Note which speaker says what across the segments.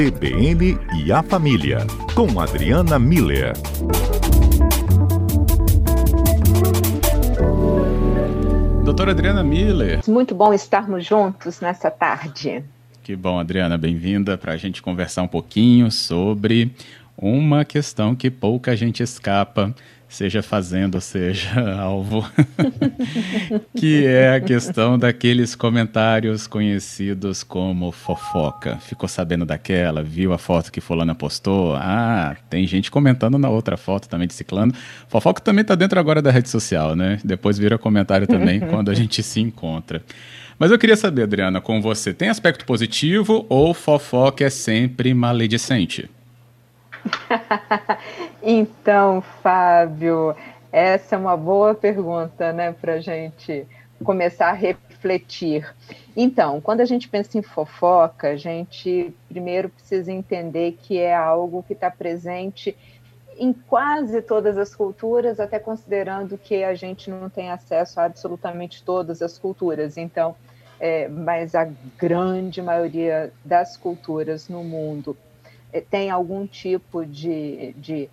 Speaker 1: CBN e a Família, com Adriana Miller.
Speaker 2: Doutora Adriana Miller.
Speaker 3: Muito bom estarmos juntos nessa tarde.
Speaker 2: Que bom, Adriana, bem-vinda para a gente conversar um pouquinho sobre uma questão que pouca gente escapa, seja fazendo, seja alvo, que é a questão daqueles comentários conhecidos como fofoca. Ficou sabendo daquela, viu a foto que fulana postou? Ah, tem gente comentando na outra foto também de ciclano. Fofoca também está dentro agora da rede social, né? Depois vira comentário também quando a gente se encontra. Mas eu queria saber, Adriana, com você, tem aspecto positivo ou fofoca é sempre maledicente?
Speaker 3: Então, Fábio, essa é uma boa pergunta, né, para gente começar a refletir. Então, quando a gente pensa em fofoca, a gente primeiro precisa entender que é algo que está presente em quase todas as culturas, até considerando que a gente não tem acesso a absolutamente todas as culturas. Então, é, mas a grande maioria das culturas no mundo é, tem algum tipo de, de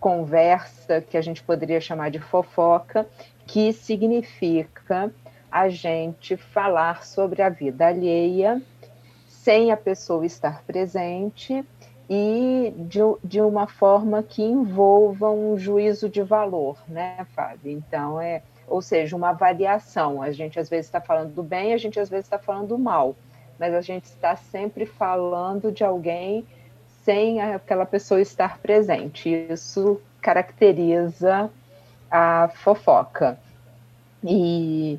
Speaker 3: conversa que a gente poderia chamar de fofoca, que significa a gente falar sobre a vida alheia sem a pessoa estar presente e de, de uma forma que envolva um juízo de valor, né, Fábio? Então, é, ou seja, uma avaliação. A gente às vezes está falando do bem, a gente às vezes está falando do mal, mas a gente está sempre falando de alguém sem aquela pessoa estar presente. Isso caracteriza a fofoca. E,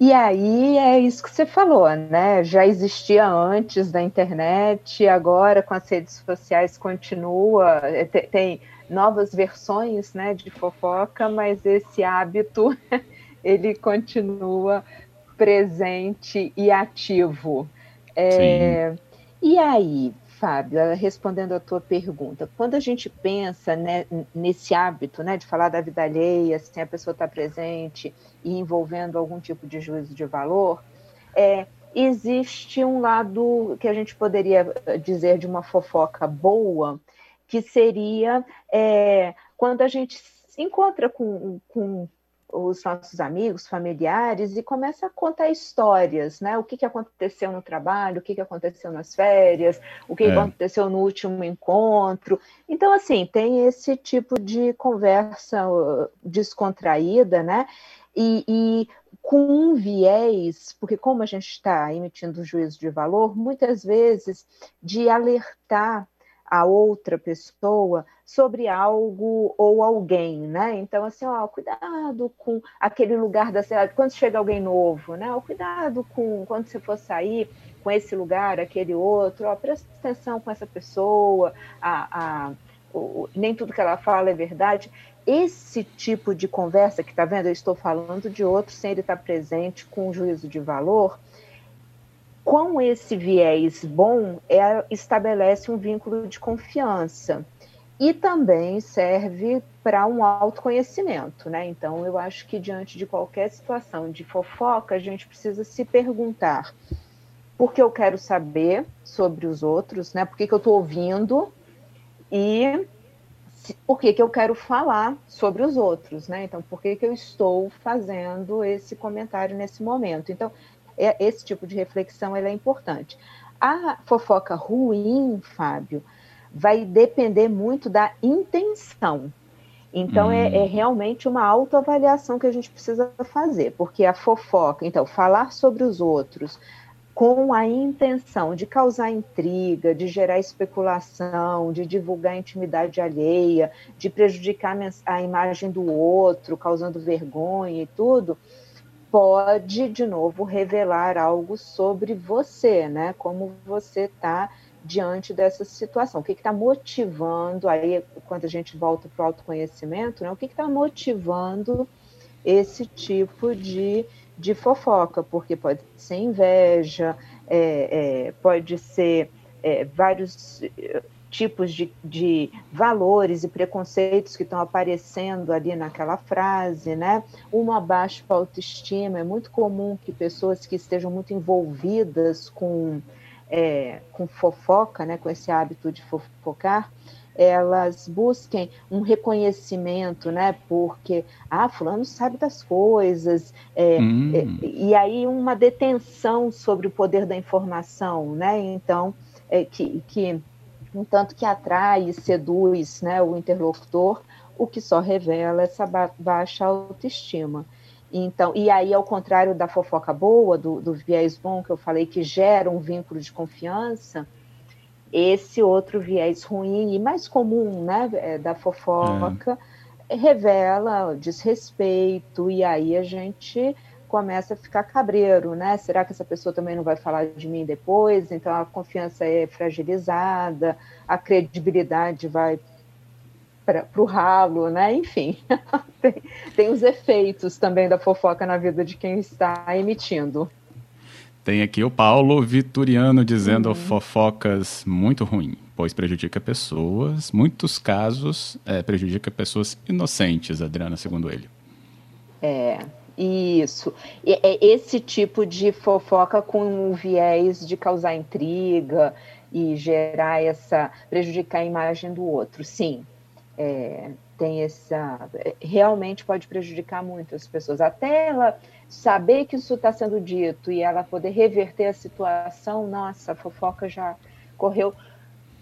Speaker 3: e aí é isso que você falou, né? Já existia antes da internet, agora com as redes sociais continua, é, tem, tem novas versões né, de fofoca, mas esse hábito ele continua presente e ativo. É, e aí, Fábio, eh, respondendo a tua pergunta, quando a gente pensa né, nesse hábito né, de falar da vida alheia, sem a pessoa estar presente e envolvendo algum tipo de juízo de valor, é, existe um lado que a gente poderia eh, dizer de uma fofoca boa, que seria é, quando a gente se encontra com, com os nossos amigos, familiares e começa a contar histórias, né? O que, que aconteceu no trabalho, o que, que aconteceu nas férias, o que, é. que aconteceu no último encontro. Então, assim, tem esse tipo de conversa uh, descontraída, né? E, e com um viés, porque como a gente está emitindo juízo de valor, muitas vezes de alertar a outra pessoa sobre algo ou alguém, né? Então, assim, ó, cuidado com aquele lugar da cidade, quando chega alguém novo, né? Ó, cuidado com quando você for sair com esse lugar, aquele outro, ó, presta atenção com essa pessoa, a, a, o, nem tudo que ela fala é verdade. Esse tipo de conversa que tá vendo, eu estou falando de outro sem ele estar presente com juízo de valor, com esse viés bom, é, estabelece um vínculo de confiança e também serve para um autoconhecimento, né? Então, eu acho que diante de qualquer situação de fofoca, a gente precisa se perguntar por que eu quero saber sobre os outros, né? Por que, que eu estou ouvindo e por que, que eu quero falar sobre os outros, né? Então, por que, que eu estou fazendo esse comentário nesse momento? Então, é, esse tipo de reflexão é importante. A fofoca ruim, Fábio, vai depender muito da intenção. Então, hum. é, é, realmente uma autoavaliação que a gente precisa fazer, porque a fofoca, então, falar sobre os outros com a intenção de causar intriga, de gerar especulação, de divulgar intimidade alheia, de prejudicar a imagem do outro, causando vergonha e tudo, pode, de novo, revelar algo sobre você, né? Como você está diante dessa situação. O que está motivando, aí, quando a gente volta para o autoconhecimento, né? O que está motivando esse tipo de, de fofoca? Porque pode ser inveja, é, é, pode ser é, vários tipos de, de valores e preconceitos que estão aparecendo ali naquela frase, né? Uma baixa autoestima, é muito comum que pessoas que estejam muito envolvidas com é, com fofoca, né, com esse hábito de fofocar, elas busquem um reconhecimento, né? Porque, ah, fulano sabe das coisas, é, hum. é, e aí uma detenção sobre o poder da informação, né? Então, é, que, que um tanto que atrai e seduz né, o interlocutor, o que só revela essa ba baixa autoestima. Então, e aí, ao contrário da fofoca boa, do, do viés bom que eu falei, que gera um vínculo de confiança, esse outro viés ruim e mais comum né, é, da fofoca é. revela desrespeito, e aí a gente começa a ficar cabreiro, né? Será que essa pessoa também não vai falar de mim depois? Então a confiança é fragilizada, a credibilidade vai para o ralo, né? Enfim, tem, tem os efeitos também da fofoca na vida de quem está emitindo.
Speaker 2: Tem aqui o Paulo Vitoriano dizendo uhum. fofocas muito ruim, pois prejudica pessoas, muitos casos é, prejudica pessoas inocentes, Adriana, segundo ele.
Speaker 3: É, isso. É esse tipo de fofoca com o viés de causar intriga e gerar essa. prejudicar a imagem do outro. Sim, é, tem essa. realmente pode prejudicar muito as pessoas. Até ela saber que isso está sendo dito e ela poder reverter a situação, nossa, a fofoca já correu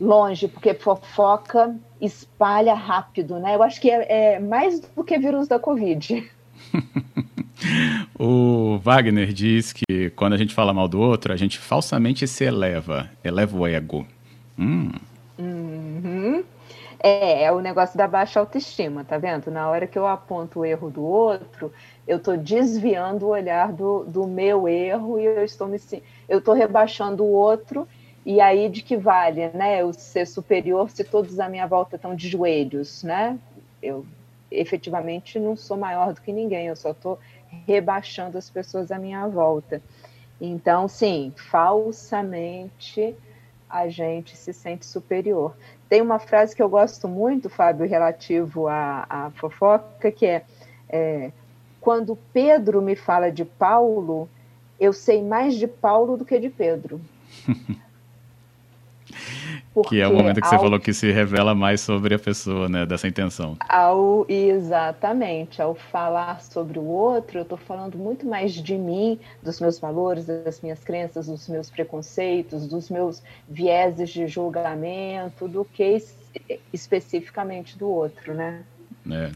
Speaker 3: longe, porque fofoca espalha rápido, né? Eu acho que é, é mais do que vírus da Covid.
Speaker 2: o Wagner diz que quando a gente fala mal do outro, a gente falsamente se eleva, eleva o ego. Hum.
Speaker 3: Uhum. É, é o negócio da baixa autoestima, tá vendo? Na hora que eu aponto o erro do outro, eu estou desviando o olhar do, do meu erro e eu estou me eu estou rebaixando o outro e aí de que vale, né? Eu ser superior se todos à minha volta estão de joelhos, né? Eu efetivamente não sou maior do que ninguém, eu só estou rebaixando as pessoas à minha volta. Então, sim, falsamente a gente se sente superior. Tem uma frase que eu gosto muito, Fábio, relativo à, à fofoca, que é, é quando Pedro me fala de Paulo, eu sei mais de Paulo do que de Pedro.
Speaker 2: que é o momento que ao... você falou que se revela mais sobre a pessoa, né, dessa intenção.
Speaker 3: Ao exatamente, ao falar sobre o outro, eu estou falando muito mais de mim, dos meus valores, das minhas crenças, dos meus preconceitos, dos meus vieses de julgamento, do que especificamente do outro, né?
Speaker 2: É.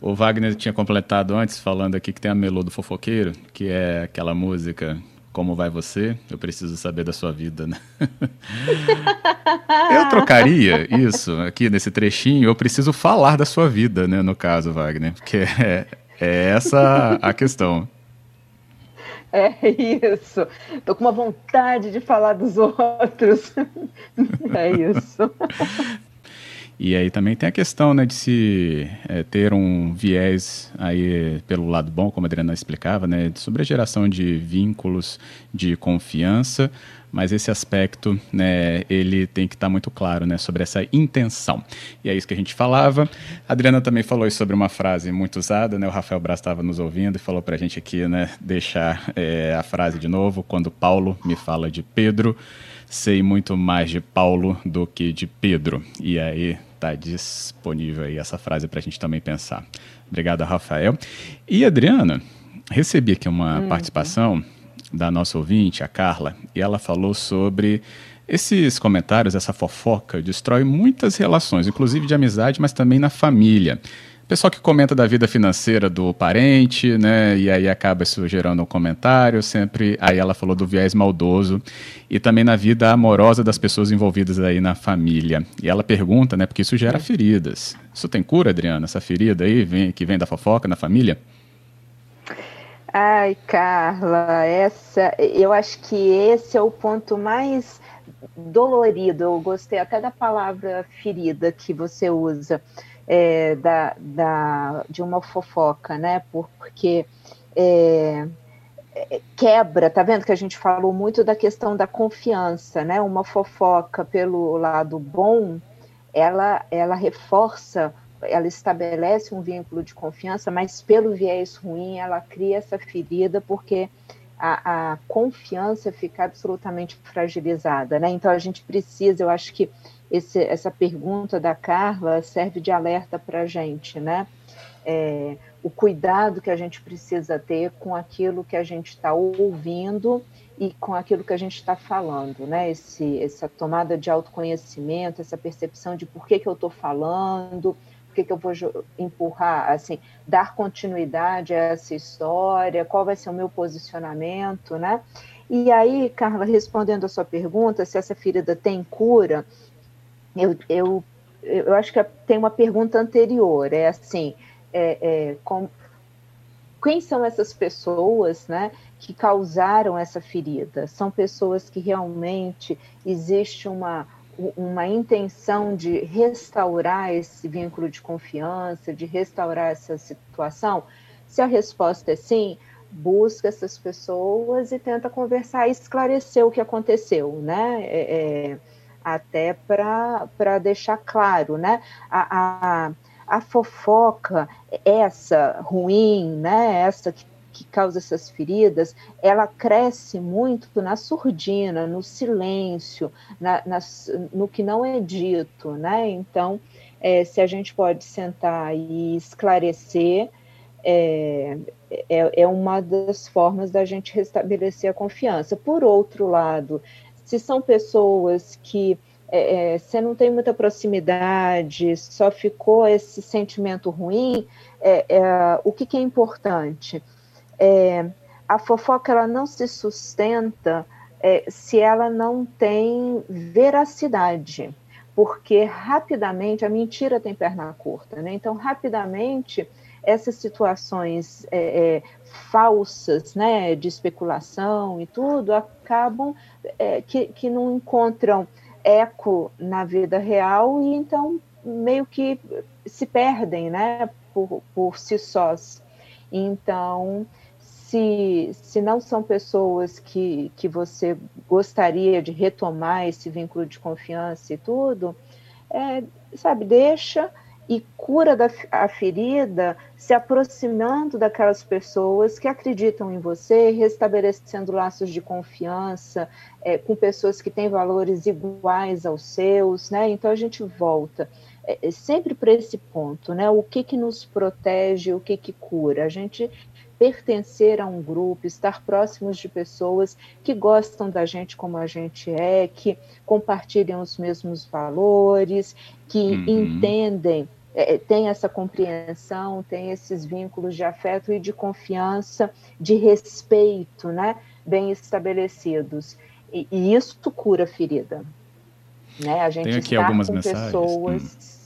Speaker 2: O Wagner tinha completado antes, falando aqui que tem a Melô do Fofoqueiro, que é aquela música Como Vai Você? Eu Preciso Saber da Sua Vida, né? eu trocaria isso aqui nesse trechinho, eu preciso falar da sua vida, né, no caso, Wagner, porque é, é essa a questão.
Speaker 3: É isso. Tô com uma vontade de falar dos outros. É isso.
Speaker 2: E aí também tem a questão né, de se é, ter um viés aí pelo lado bom, como a Adriana explicava, né, sobre a geração de vínculos de confiança, mas esse aspecto né, ele tem que estar tá muito claro né, sobre essa intenção. E é isso que a gente falava. A Adriana também falou sobre uma frase muito usada, né, o Rafael Braz estava nos ouvindo e falou para a gente aqui né, deixar é, a frase de novo, quando Paulo me fala de Pedro, sei muito mais de Paulo do que de Pedro. E aí está disponível aí essa frase para a gente também pensar. Obrigado, Rafael. E Adriana, recebi aqui uma uhum. participação da nossa ouvinte, a Carla, e ela falou sobre esses comentários, essa fofoca, destrói muitas relações, inclusive de amizade, mas também na família. Pessoal que comenta da vida financeira do parente, né? E aí acaba isso gerando um comentário, sempre. Aí ela falou do viés maldoso e também na vida amorosa das pessoas envolvidas aí na família. E ela pergunta, né? Porque isso gera feridas. Isso tem cura, Adriana? Essa ferida aí vem, que vem da fofoca na família?
Speaker 3: Ai, Carla, essa, eu acho que esse é o ponto mais dolorido. Eu gostei até da palavra ferida que você usa é, da, da, de uma fofoca, né? Porque é, é, quebra, tá vendo que a gente falou muito da questão da confiança, né? Uma fofoca pelo lado bom, ela, ela reforça, ela estabelece um vínculo de confiança, mas pelo viés ruim ela cria essa ferida porque a, a, confiança fica absolutamente fragilizada, né? Então a gente precisa, eu acho que esse, essa pergunta da Carla serve de alerta para a gente, né? É, o cuidado que a gente precisa ter com aquilo que a gente está ouvindo e com aquilo que a gente está falando, né? Esse, essa tomada de autoconhecimento, essa percepção de por que, que eu estou falando, por que, que eu vou empurrar, assim, dar continuidade a essa história, qual vai ser o meu posicionamento, né? E aí, Carla, respondendo a sua pergunta, se essa ferida tem cura, eu, eu, eu acho que tem uma pergunta anterior, é assim, é, é, com, quem são essas pessoas, né, que causaram essa ferida? São pessoas que realmente existe uma uma intenção de restaurar esse vínculo de confiança, de restaurar essa situação? Se a resposta é sim, busca essas pessoas e tenta conversar e esclarecer o que aconteceu, né? É, é, até para deixar claro, né? A, a, a fofoca, essa ruim, né? Essa que que causa essas feridas, ela cresce muito na surdina, no silêncio, na, na, no que não é dito, né? Então, é, se a gente pode sentar e esclarecer, é, é, é, uma das formas da gente restabelecer a confiança. Por outro lado, se são pessoas que é, é, você não tem muita proximidade, só ficou esse sentimento ruim, é, é o que, que, é importante? É, a fofoca ela não se sustenta é, se ela não tem veracidade, porque rapidamente a mentira tem perna curta, né? Então, rapidamente essas situações é, é, falsas, né, de especulação e tudo, acabam é, que, que não encontram eco na vida real e então meio que se perdem, né, por, por si sós. Então, se, se não são pessoas que, que você gostaria de retomar esse vínculo de confiança e tudo, é, sabe, deixa e cura da, a ferida se aproximando daquelas pessoas que acreditam em você, restabelecendo laços de confiança é, com pessoas que têm valores iguais aos seus, né? Então a gente volta é, é sempre para esse ponto, né? O que que nos protege, o que que cura? A gente pertencer a um grupo, estar próximos de pessoas que gostam da gente como a gente é, que compartilham os mesmos valores, que uhum. entendem, é, é tem essa compreensão, tem esses vínculos de afeto e de confiança, de respeito, né, bem estabelecidos. E, e isso cura a ferida. Né? A gente
Speaker 2: tem aqui algumas
Speaker 3: com
Speaker 2: mensagens.
Speaker 3: pessoas. Hum.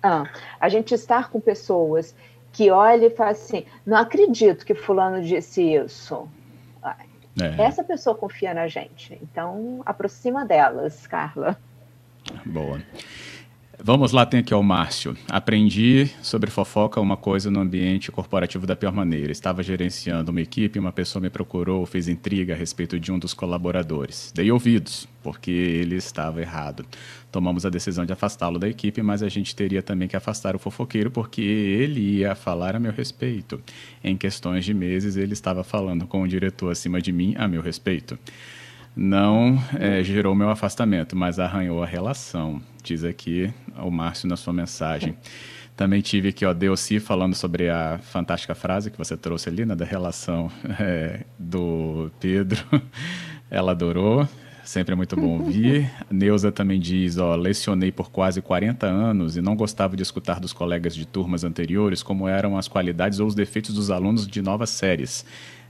Speaker 3: Ah, a gente estar com pessoas que olha e fala assim: não acredito que Fulano disse isso. É. Essa pessoa confia na gente. Então, aproxima delas, Carla.
Speaker 2: Boa. Vamos lá, tem aqui o Márcio. Aprendi sobre fofoca uma coisa no ambiente corporativo da pior maneira. Estava gerenciando uma equipe, uma pessoa me procurou, fez intriga a respeito de um dos colaboradores. Dei ouvidos, porque ele estava errado. Tomamos a decisão de afastá-lo da equipe, mas a gente teria também que afastar o fofoqueiro, porque ele ia falar a meu respeito. Em questões de meses, ele estava falando com o diretor acima de mim a meu respeito não é, gerou meu afastamento, mas arranhou a relação, diz aqui o Márcio na sua mensagem. Também tive aqui, ó, Deossi falando sobre a fantástica frase que você trouxe ali, né, da relação é, do Pedro. Ela adorou, sempre é muito bom ouvir. Neuza também diz, ó, lecionei por quase 40 anos e não gostava de escutar dos colegas de turmas anteriores como eram as qualidades ou os defeitos dos alunos de novas séries.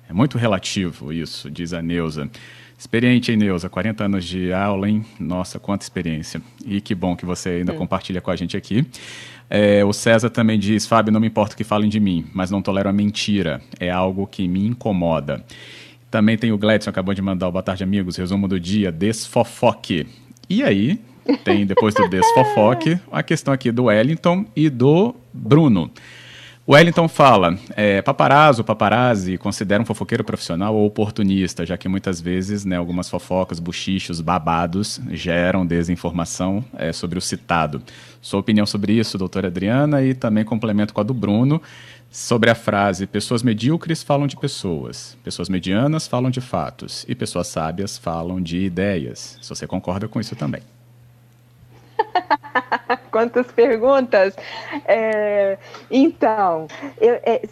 Speaker 2: É muito relativo isso, diz a Neuza. Experiente, hein, Neuza? 40 anos de aula, hein? Nossa, quanta experiência. E que bom que você ainda é. compartilha com a gente aqui. É, o César também diz: Fábio, não me importa que falem de mim, mas não tolero a mentira. É algo que me incomoda. Também tem o Gladson, acabou de mandar o Boa Tarde, amigos. Resumo do dia: desfofoque. E aí, tem depois do desfofoque a questão aqui do Wellington e do Bruno. O Wellington fala, é, paparazzo, paparazzi considera um fofoqueiro profissional ou oportunista, já que muitas vezes né, algumas fofocas, buchichos, babados geram desinformação é, sobre o citado. Sua opinião sobre isso, doutora Adriana, e também complemento com a do Bruno, sobre a frase pessoas medíocres falam de pessoas, pessoas medianas falam de fatos e pessoas sábias falam de ideias. Se você concorda com isso também.
Speaker 3: Quantas perguntas! É, então, eu, é,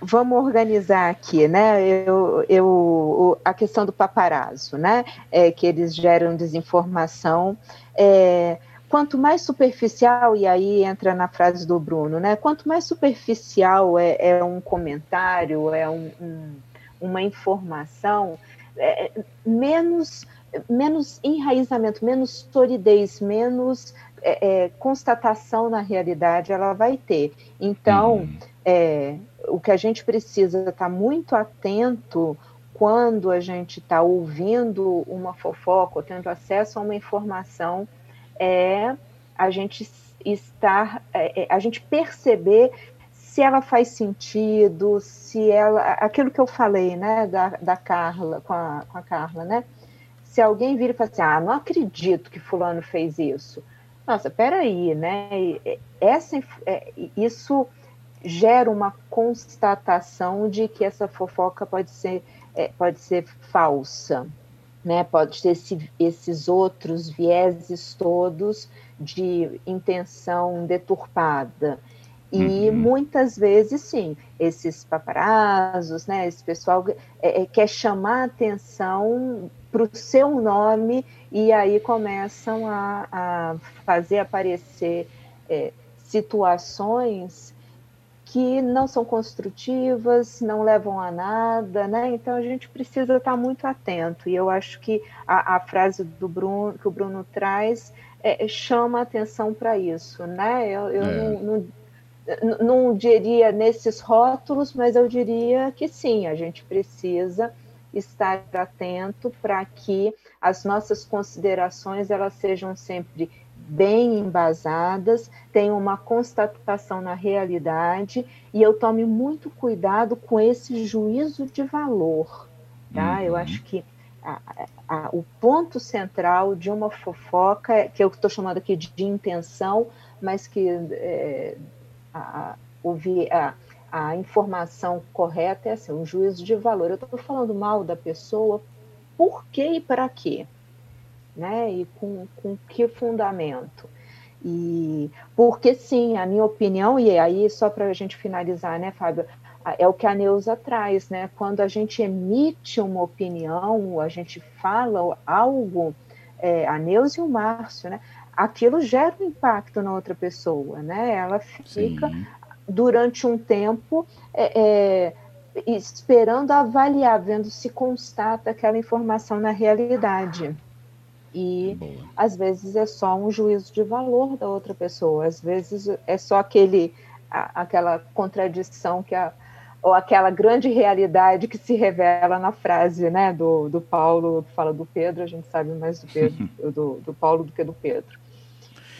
Speaker 3: vamos organizar aqui, né? Eu, eu, a questão do paparazzo, né? É, que eles geram desinformação. É, quanto mais superficial, e aí entra na frase do Bruno, né? Quanto mais superficial é, é um comentário, é um, um, uma informação, é, menos menos enraizamento, menos solidez, menos é, é, constatação na realidade ela vai ter. Então, uhum. é, o que a gente precisa estar tá muito atento quando a gente está ouvindo uma fofoca ou tendo acesso a uma informação é a gente estar, é, é, a gente perceber se ela faz sentido, se ela, aquilo que eu falei, né, da, da Carla, com a, com a Carla, né, se alguém vira e fala assim, ah, não acredito que fulano fez isso. Nossa, peraí, né? Essa, é, isso gera uma constatação de que essa fofoca pode ser, é, pode ser falsa, né? Pode ter esse, esses outros vieses todos de intenção deturpada. E uhum. muitas vezes, sim, esses paparazos, né, esse pessoal é, é, quer chamar atenção para o seu nome e aí começam a, a fazer aparecer é, situações que não são construtivas, não levam a nada, né? Então a gente precisa estar muito atento. E eu acho que a, a frase do Bruno que o Bruno traz é, chama atenção para isso, né? Eu, eu é. não, não, não diria nesses rótulos, mas eu diria que sim, a gente precisa estar atento para que as nossas considerações elas sejam sempre bem embasadas, tenham uma constatação na realidade e eu tome muito cuidado com esse juízo de valor, tá? Uhum. Eu acho que a, a, o ponto central de uma fofoca, que eu estou chamando aqui de, de, intenção, mas que é, a, a, a informação correta é assim, um juízo de valor. Eu estou falando mal da pessoa, por quê e para quê? Né? E com, com que fundamento? E porque sim, a minha opinião, e aí só para a gente finalizar, né, Fábio, é o que a Neuza traz, né? Quando a gente emite uma opinião, a gente fala algo, é, a Neuza e o Márcio, né? Aquilo gera um impacto na outra pessoa, né? Ela fica Sim durante um tempo é, é, esperando avaliar, vendo se constata aquela informação na realidade. E Boa. às vezes é só um juízo de valor da outra pessoa, às vezes é só aquele, a, aquela contradição que a, ou aquela grande realidade que se revela na frase né, do, do Paulo, que fala do Pedro, a gente sabe mais do, Pedro, do, do Paulo do que do Pedro.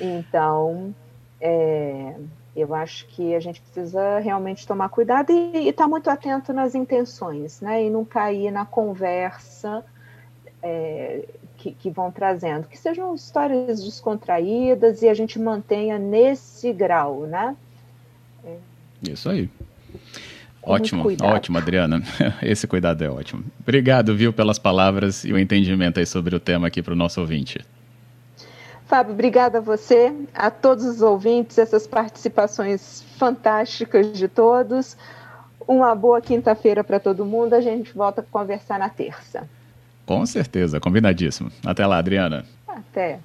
Speaker 3: Então, é, eu acho que a gente precisa realmente tomar cuidado e estar tá muito atento nas intenções, né? E não cair na conversa é, que, que, vão trazendo. Que sejam histórias descontraídas e a gente mantenha nesse grau, né?
Speaker 2: É. Isso aí. Ótimo, ótimo, Adriana. Esse cuidado é ótimo. Obrigado, viu, pelas palavras e o entendimento aí sobre o tema aqui para o nosso ouvinte.
Speaker 3: Fábio, obrigada a você, a todos os ouvintes, essas participações fantásticas de todos. Uma boa quinta-feira para todo mundo. A gente volta a conversar na terça.
Speaker 2: Com certeza, combinadíssimo. Até lá, Adriana.
Speaker 3: Até.